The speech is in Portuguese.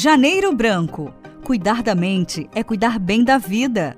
Janeiro Branco. Cuidar da mente é cuidar bem da vida.